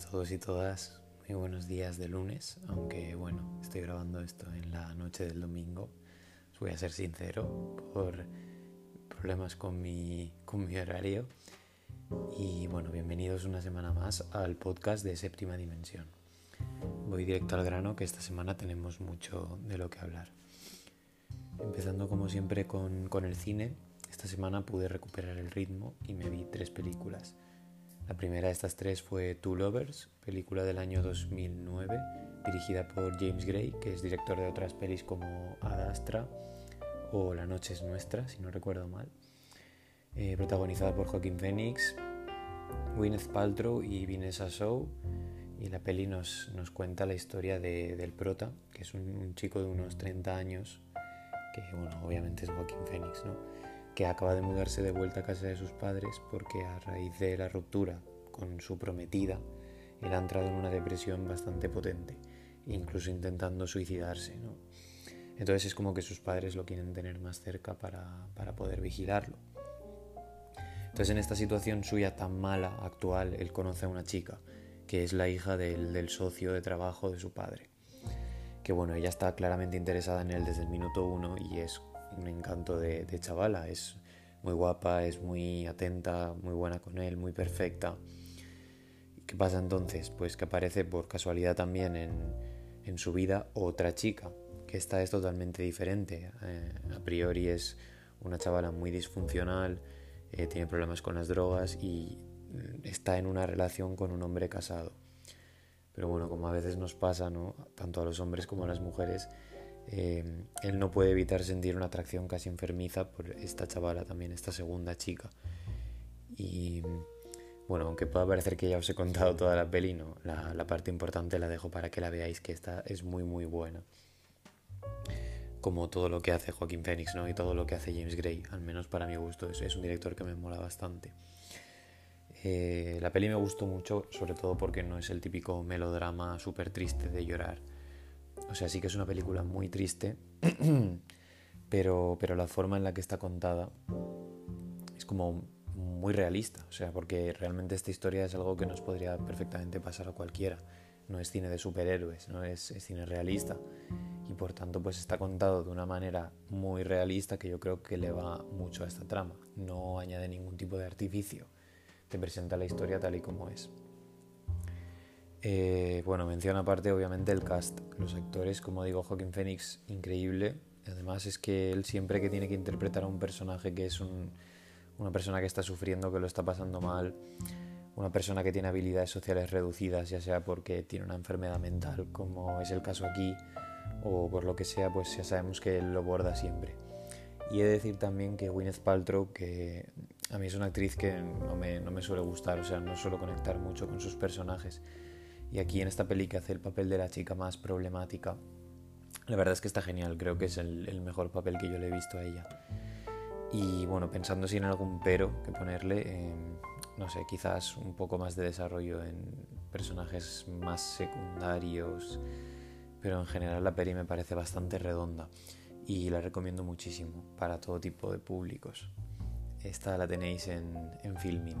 todos y todas, muy buenos días de lunes, aunque bueno, estoy grabando esto en la noche del domingo. Os voy a ser sincero por problemas con mi, con mi horario. Y bueno, bienvenidos una semana más al podcast de Séptima Dimensión. Voy directo al grano que esta semana tenemos mucho de lo que hablar. Empezando como siempre con, con el cine, esta semana pude recuperar el ritmo y me vi tres películas. La primera de estas tres fue Two Lovers, película del año 2009, dirigida por James Gray, que es director de otras pelis como Ad Astra o La Noche es Nuestra, si no recuerdo mal. Eh, protagonizada por Joaquin Phoenix, Gwyneth Paltrow y Vanessa Shaw. Y la peli nos, nos cuenta la historia de, del prota, que es un, chico de unos 30 años, que bueno, obviamente es Joaquin Phoenix, ¿no? Que acaba de mudarse de vuelta a casa de sus padres porque a raíz de la ruptura con su prometida, él ha entrado en una depresión bastante potente, incluso intentando suicidarse. ¿no? Entonces es como que sus padres lo quieren tener más cerca para, para poder vigilarlo. Entonces en esta situación suya tan mala, actual, él conoce a una chica, que es la hija del, del socio de trabajo de su padre. Que bueno, ella está claramente interesada en él desde el minuto uno y es un encanto de, chavala. Es muy guapa, es muy atenta, muy buena con él, muy perfecta. ¿Qué pasa entonces? Pues que aparece por casualidad también en, en su vida otra chica, que esta es totalmente diferente. Eh, a priori es una chavala muy disfuncional, eh, tiene problemas con las drogas y está en una relación con un hombre casado. Pero bueno, como a veces nos pasa, ¿no? tanto a los hombres como a las mujeres, eh, él no puede evitar sentir una atracción casi enfermiza por esta chavala también, esta segunda chica. Y bueno, aunque pueda parecer que ya os he contado toda la peli, no, la, parte importante la dejo para que la veáis, que esta es muy muy buena. Como todo lo que hace Joaquín Phoenix, ¿no? Y todo lo que hace James Gray, al menos para mi gusto, es, es un director que me mola bastante. Eh, la peli me gustó mucho, sobre todo porque no es el típico melodrama súper triste de llorar o sea, sí que es una película muy triste, pero, pero la forma en la que está contada es como muy realista. O sea, porque realmente esta historia es algo que nos podría perfectamente pasar a cualquiera. No es cine de superhéroes, no es, es cine realista. Y por tanto, pues está contado de una manera muy realista que yo creo que le va mucho a esta trama. No añade ningún tipo de artificio. Te presenta la historia tal y como es. Eh, bueno, menciona aparte obviamente el cast, los actores, como digo, Joaquin Phoenix, increíble. Además es que él siempre que tiene que interpretar a un personaje que es un, una persona que está sufriendo, que lo está pasando mal, una persona que tiene habilidades sociales reducidas, ya sea porque tiene una enfermedad mental, como es el caso aquí, o por lo que sea, pues ya sabemos que él lo borda siempre. Y he de decir también que Gwyneth Paltrow, que a mí es una actriz que no me, no me suele gustar, o sea, no suelo conectar mucho con sus personajes y aquí en esta peli hace el papel de la chica más problemática, la verdad es que está genial, creo que es el, mejor papel que yo le he visto a ella. Y bueno, pensando si en algún pero que ponerle, eh, no sé, quizás un poco más de desarrollo en personajes más secundarios, pero en general la peli me parece bastante redonda y la recomiendo muchísimo para todo tipo de públicos. Esta la tenéis en, en Filmin,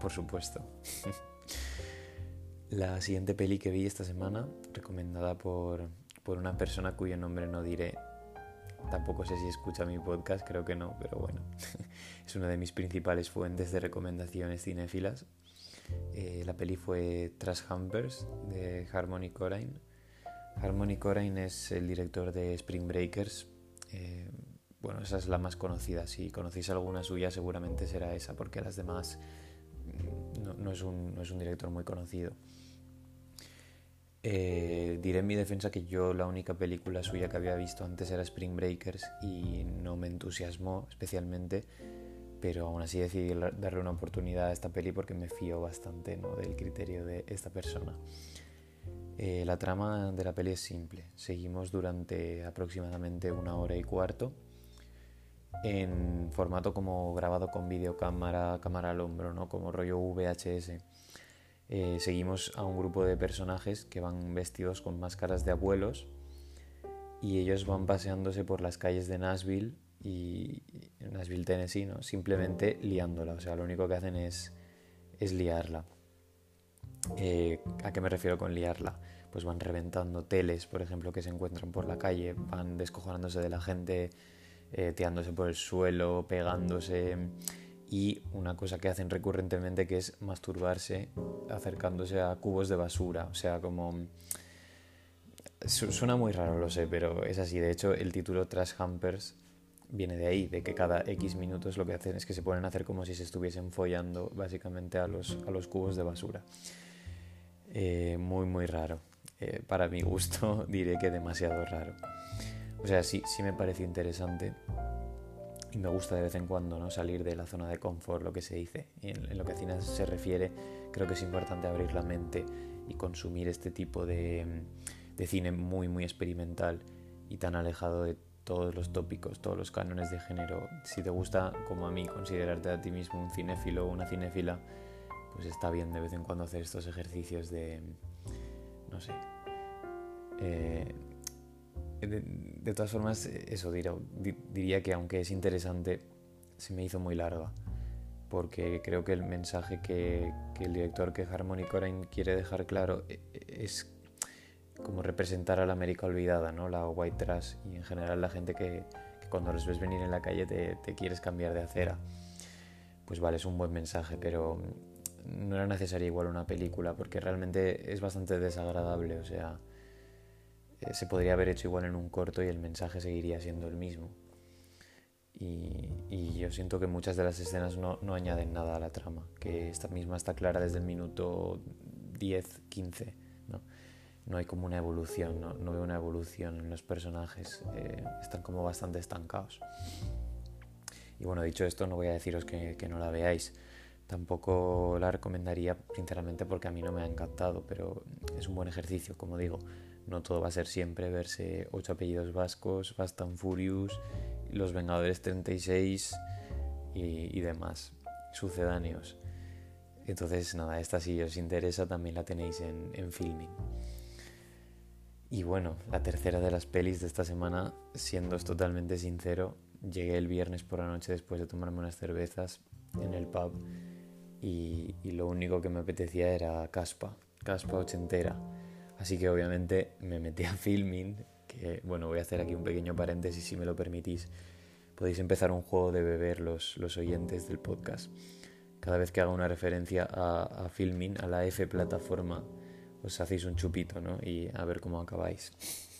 por supuesto. La siguiente peli que vi esta semana, recomendada por, por, una persona cuyo nombre no diré, tampoco sé si escucha mi podcast, creo que no, pero bueno, es una de mis principales fuentes de recomendaciones cinéfilas. Eh, la peli fue Trash Humpers de Harmony Corrine. Harmony Corrine es el director de Spring Breakers. Eh, bueno, esa es la más conocida. Si conocéis alguna suya, seguramente será esa, porque las demás no, no, es, un, no es un director muy conocido. Eh, diré en mi defensa que yo la única película suya que había visto antes era Spring Breakers y no me entusiasmó especialmente, pero aún así decidí darle una oportunidad a esta peli porque me fío bastante ¿no? del criterio de esta persona. Eh, la trama de la peli es simple. Seguimos durante aproximadamente una hora y cuarto en formato como grabado con videocámara, cámara al hombro, ¿no? como rollo VHS eh, seguimos a un grupo de personajes que van vestidos con máscaras de abuelos y ellos van paseándose por las calles de Nashville y Nashville, Tennessee, ¿no? simplemente liándola, o sea, lo único que hacen es, es liarla. Eh, ¿A qué me refiero con liarla? Pues van reventando teles, por ejemplo, que se encuentran por la calle, van descojonándose de la gente, eh, teándose por el suelo, pegándose. Y una cosa que hacen recurrentemente que es masturbarse acercándose a cubos de basura. O sea, como... Suena muy raro, lo sé, pero es así. De hecho, el título Trash Hampers viene de ahí, de que cada X minutos lo que hacen es que se ponen a hacer como si se estuviesen follando básicamente a los, a los cubos de basura. Eh, muy, muy raro. Eh, para mi gusto diré que demasiado raro. O sea, sí, sí me parece interesante y me gusta de vez en cuando ¿no? salir de la zona de confort, lo que se dice. en, lo que a cine se refiere, creo que es importante abrir la mente y consumir este tipo de, de cine muy, muy experimental y tan alejado de todos los tópicos, todos los cánones de género. Si te gusta, como a mí, considerarte a ti mismo un cinéfilo o una cinéfila, pues está bien de vez en cuando hacer estos ejercicios de, no sé. Eh, de, todas formas, eso diría que aunque es interesante, se me hizo muy larga, porque creo que el mensaje que, el director, que Harmony Corain quiere dejar claro, e, e, es como representar a la América olvidada, ¿no? la white trash y en general la gente que, cuando los ves venir en la calle te, te, quieres cambiar de acera. Pues vale, es un buen mensaje, pero no era necesaria igual una película porque realmente es bastante desagradable, o sea, eh, se podría haber hecho igual en un corto y el mensaje seguiría siendo el mismo. Y, yo siento que muchas de las escenas no, no añaden nada a la trama, que esta misma está clara desde el minuto 10, 15, ¿no? no hay como una evolución, no, no veo una evolución en los personajes, eh, están como bastante estancados. Y bueno, dicho esto, no voy a deciros que, que, no la veáis. Tampoco la recomendaría, sinceramente, porque a mí no me ha encantado, pero es un buen ejercicio, como digo. No todo va a ser siempre verse ocho apellidos vascos, Fast Furious, Los Vengadores 36 y, y demás, sucedáneos. Entonces, nada, esta si os interesa también la tenéis en, en Filming. Y bueno, la tercera de las pelis de esta semana, siendo totalmente sincero, llegué el viernes por la noche después de tomarme unas cervezas en el pub y, lo único que me apetecía era caspa, caspa ochentera. Así que obviamente me metí a filming, que bueno, voy a hacer aquí un pequeño paréntesis si me lo permitís. Podéis empezar un juego de beber los, los oyentes del podcast. Cada vez que haga una referencia a, a filming, a la F plataforma os hacéis un chupito, ¿no? Y a ver cómo acabáis.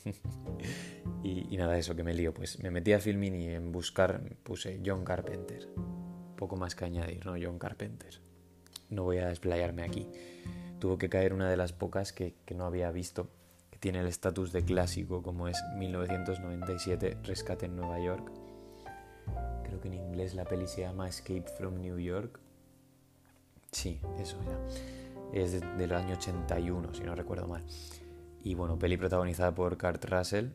y, nada, eso que me lío. Pues me metí a Filmin y en buscar puse John Carpenter. Poco más que añadir, ¿no? John Carpenter. No voy a desplayarme aquí. Tuvo que caer una de las pocas que, que no había visto, que tiene el estatus de clásico, como es 1997, Rescate en Nueva York. Creo que en inglés la peli se llama Escape from New York. Sí, eso ya es del año 81, si no recuerdo mal. Y bueno, peli protagonizada por Kurt Russell.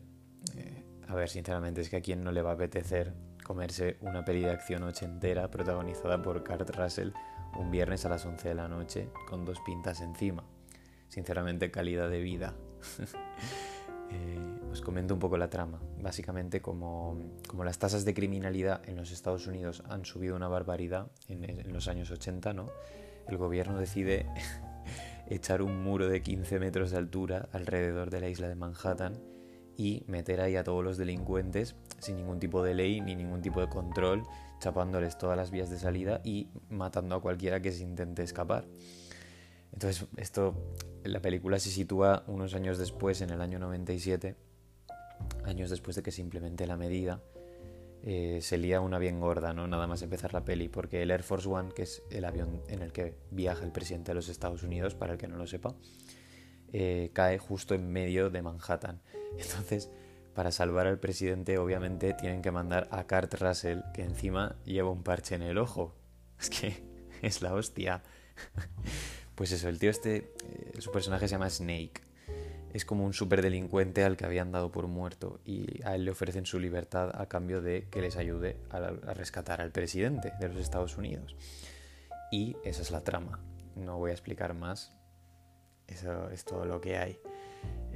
Eh, a ver, sinceramente, es que a quien no le va a apetecer comerse una peli de acción ochentera protagonizada por Kurt Russell un viernes a las 11 de la noche con dos pintas encima. Sinceramente, calidad de vida. eh, os comento un poco la trama. Básicamente, como, como, las tasas de criminalidad en los Estados Unidos han subido una barbaridad en, en los años 80, ¿no? el gobierno decide echar un muro de 15 metros de altura alrededor de la isla de Manhattan y meter ahí a todos los delincuentes sin ningún tipo de ley ni ningún tipo de control, chapándoles todas las vías de salida y matando a cualquiera que se intente escapar. Entonces, esto, la película se sitúa unos años después, en el año 97, años después de que se implemente la medida, eh, se lía una bien gorda, ¿no? Nada más empezar la peli, porque el Air Force One, que es el avión en el que viaja el presidente de los Estados Unidos, para el que no lo sepa, eh, cae justo en medio de Manhattan. Entonces, para salvar al presidente, obviamente tienen que mandar a Kurt Russell, que encima lleva un parche en el ojo. Es que es la hostia. Pues eso, el tío este, eh, su personaje se llama Snake es como un superdelincuente al que habían dado por muerto y a él le ofrecen su libertad a cambio de que les ayude a, rescatar al presidente de los Estados Unidos. Y esa es la trama. No voy a explicar más. Eso es todo lo que hay.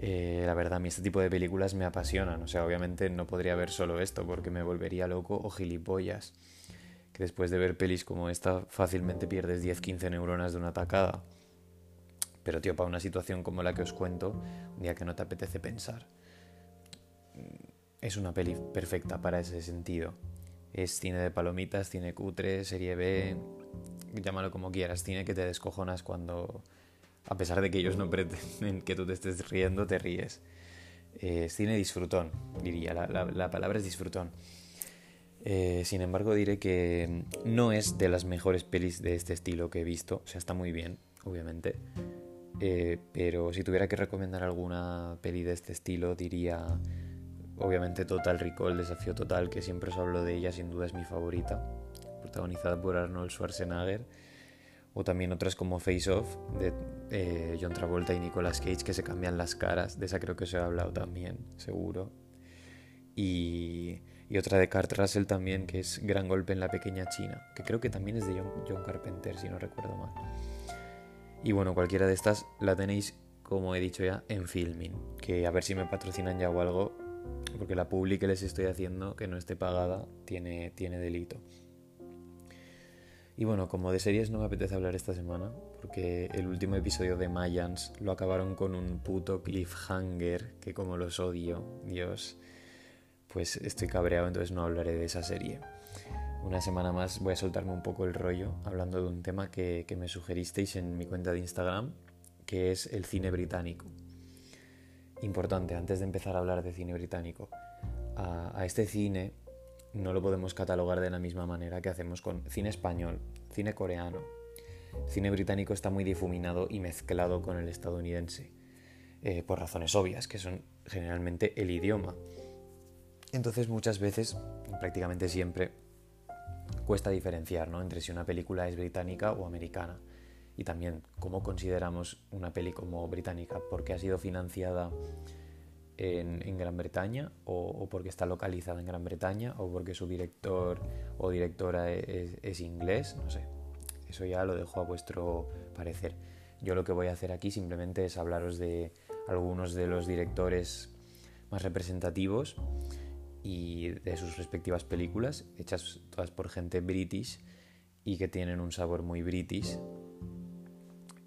Eh, la verdad, a mí este tipo de películas me apasionan. O sea, obviamente no podría ver solo esto porque me volvería loco o gilipollas. Que después de ver pelis como esta fácilmente pierdes 10-15 neuronas de una tacada Pero, tío, para una situación como la que os cuento, un día que no te apetece pensar, es una peli perfecta para ese sentido. Es cine de palomitas, cine cutre, serie B, llámalo como quieras, cine que te descojonas cuando, a pesar de que ellos no pretenden que tú te estés riendo, te ríes. Es cine disfrutón, diría, la, palabra es disfrutón. Eh, sin embargo, diré que no es de las mejores pelis de este estilo que he visto, o sea, está muy bien, obviamente. Eh, pero si tuviera que recomendar alguna peli de este estilo, diría obviamente Total Recall, Desafío Total, que siempre os hablo de ella, sin duda es mi favorita, protagonizada por Arnold Schwarzenegger, o también otras como Face Off, de eh, John Travolta y Nicolas Cage, que se cambian las caras, de esa creo que os he hablado también, seguro. Y, otra de Kurt Russell también, que es Gran Golpe en la Pequeña China, que creo que también es de John, John Carpenter, si no recuerdo mal. Y bueno, cualquiera de estas la tenéis, como he dicho ya, en Filming, que a ver si me patrocinan ya o algo, porque la publi que les estoy haciendo, que no esté pagada, tiene, tiene delito. Y bueno, como de series no me apetece hablar esta semana, porque el último episodio de Mayans lo acabaron con un puto cliffhanger, que como los odio, Dios, pues estoy cabreado, entonces no hablaré de esa serie. Una semana más voy a soltarme un poco el rollo hablando de un tema que, me sugeristeis en mi cuenta de Instagram, que es el cine británico. Importante, antes de empezar a hablar de cine británico, a, este cine no lo podemos catalogar de la misma manera que hacemos con cine español, cine coreano. cine británico está muy difuminado y mezclado con el estadounidense, eh, por razones obvias, que son generalmente el idioma. Entonces muchas veces, prácticamente siempre, cuesta diferenciar entre si una película es británica o americana y también cómo consideramos una peli como británica, porque ha sido financiada en, Gran Bretaña o, porque está localizada en Gran Bretaña o porque su director o directora es, inglés, no sé. Eso ya lo dejo a vuestro parecer. Yo lo que voy a hacer aquí simplemente es hablaros de algunos de los directores más representativos y de sus respectivas películas, hechas todas por gente british y que tienen un sabor muy british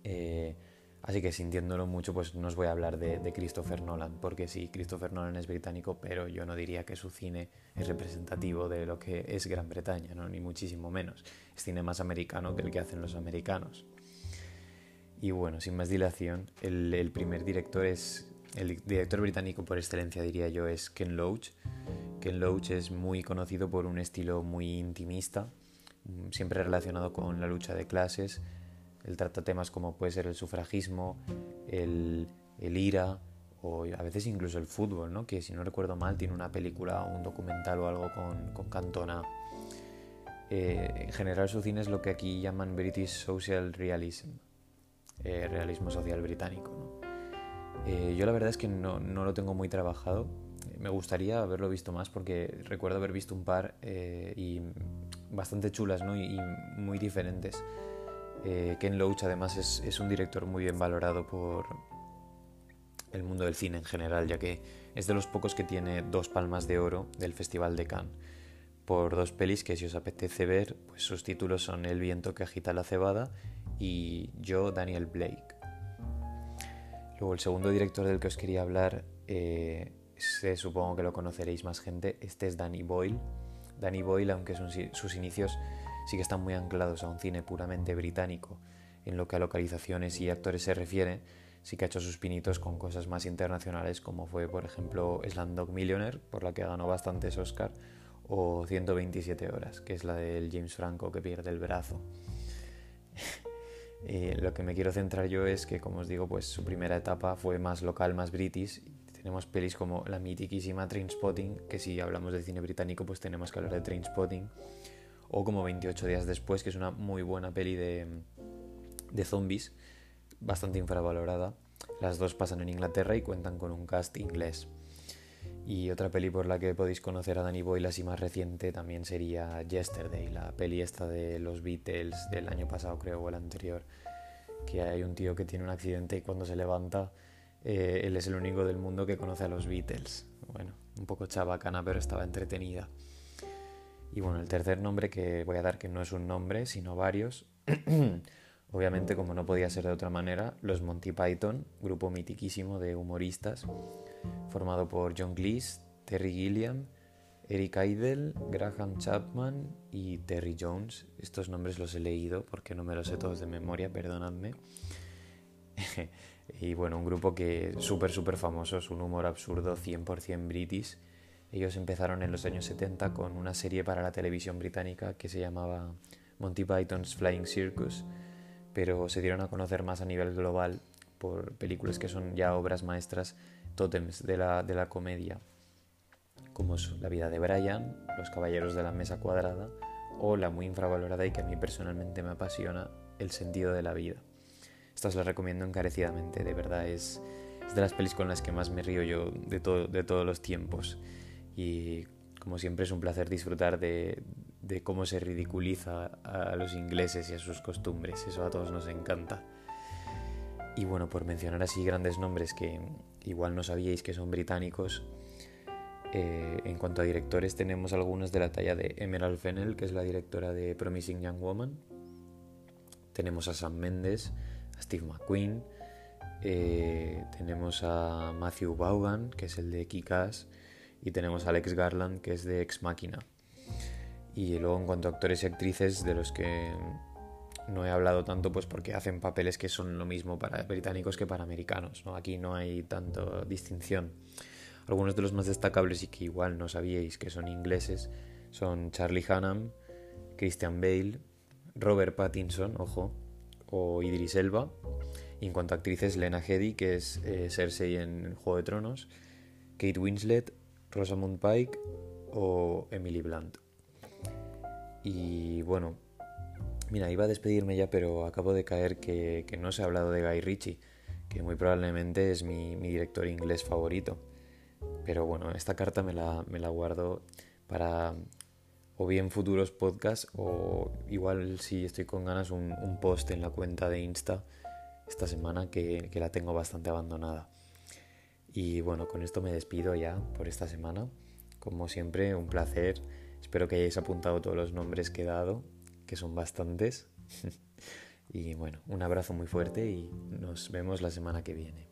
eh, así que sintiéndolo mucho, pues no os voy a hablar de, Christopher Nolan, porque sí, Christopher Nolan es británico, pero yo no diría que su cine es representativo de lo que es Gran Bretaña, ¿no? ni muchísimo menos. Es cine más americano que el que hacen los americanos. Y bueno, sin más dilación, el, primer director es. El director británico por excelencia, diría yo, es Ken Loach. Ken Loach es muy conocido por un estilo muy intimista, siempre relacionado con la lucha de clases, él trata temas como puede ser el sufragismo, el, ira o a veces incluso el fútbol, ¿no? que si no recuerdo mal tiene una película o un documental o algo con, con Cantona. Eh, en general su cine es lo que aquí llaman British Social Realism, eh, realismo social británico. Eh, yo la verdad es que no, no, lo tengo muy trabajado, me gustaría haberlo visto más porque recuerdo haber visto un par y bastante chulas ¿no? y muy diferentes. Eh, Ken Loach además es, un director muy bien valorado por el mundo del cine en general, ya que es de los pocos que tiene dos palmas de oro del Festival de Cannes por dos pelis que si os apetece ver, pues sus títulos son El viento que agita la cebada y Yo, Daniel Blake. Luego el segundo director del que os quería hablar, eh, supongo que lo conoceréis más gente, este es Danny Boyle. Danny Boyle, aunque sus inicios sí que están muy anclados a un cine puramente británico en lo que a localizaciones y actores se refiere, sí que ha hecho sus pinitos con cosas más internacionales como fue por ejemplo Slumdog Millionaire, por la que ganó bastantes Oscar, o 127 horas, que es la del James Franco que pierde el brazo. Eh, lo que me quiero centrar yo es que, como os digo, pues su primera etapa fue más local, más british. Tenemos pelis como la mitiquísima Trainspotting, que si hablamos de cine británico, pues tenemos que hablar de Trainspotting o como 28 días después, que es una muy buena peli de, de zombies, bastante infravalorada. Las dos pasan en Inglaterra y cuentan con un cast inglés. Y otra peli por la que podéis conocer a Danny Boyle, así más reciente, también sería Yesterday, la peli esta de los Beatles del año pasado, creo, o el anterior. Que hay un tío que tiene un accidente y cuando se levanta, eh, él es el único del mundo que conoce a los Beatles. Bueno, un poco chabacana, pero estaba entretenida. Y bueno, el tercer nombre que voy a dar, que no es un nombre, sino varios, Obviamente, como no podía ser de otra manera, los Monty Python, grupo mitiquísimo de humoristas, formado por John Cleese, Terry Gilliam, Eric Idle, Graham Chapman y Terry Jones. Estos nombres los he leído porque no me los sé todos de memoria, perdonadme. y bueno, un grupo que súper, súper famoso, es un humor absurdo, 100% british. Ellos empezaron en los años 70 con una serie para la televisión británica que se llamaba Monty Python's Flying Circus, pero se dieron a conocer más a nivel global por películas que son ya obras maestras, tótems de la, de la comedia, como La vida de Brian, Los caballeros de la mesa cuadrada o la muy infravalorada y que a mí personalmente me apasiona, El sentido de la vida. Estas las recomiendo encarecidamente, de verdad es, es de las pelis con las que más me río yo de, todo, de todos los tiempos. Y como siempre es un placer disfrutar de, cómo se ridiculiza a los ingleses y a sus costumbres, eso a todos nos encanta. Y bueno, por mencionar así grandes nombres que igual no sabíais que son británicos, eh, en cuanto a directores tenemos algunos de la talla de Emerald Fennell, que es la directora de Promising Young Woman. Tenemos a Sam Mendes, a Steve McQueen, eh, tenemos a Matthew Vaughan, que es el de Kikas, y tenemos a Alex Garland, que es de Ex Machina. Y luego en cuanto a actores y actrices, de los que no he hablado tanto, pues porque hacen papeles que son lo mismo para británicos que para americanos. ¿no? Aquí no hay tanto distinción. Algunos de los más destacables y que igual no sabíais que son ingleses son Charlie Hunnam, Christian Bale, Robert Pattinson, ojo, o Idris Elba. Y en cuanto a actrices, Lena Headey, que es eh, Cersei en Juego de Tronos, Kate Winslet, Rosamund Pike o Emily Blunt. Y bueno, mira, iba a despedirme ya, pero acabo de caer que, no se ha hablado de Guy Ritchie, que muy probablemente es mi, director inglés favorito. Pero bueno, esta carta me la, me la guardo para o bien futuros podcasts o igual si estoy con ganas un, post en la cuenta de Insta esta semana que, que, la tengo bastante abandonada. Y bueno, con esto me despido ya por esta semana. Como siempre, un placer Espero que hayáis apuntado todos los nombres que he dado, que son bastantes. y bueno, un abrazo muy fuerte y nos vemos la semana que viene.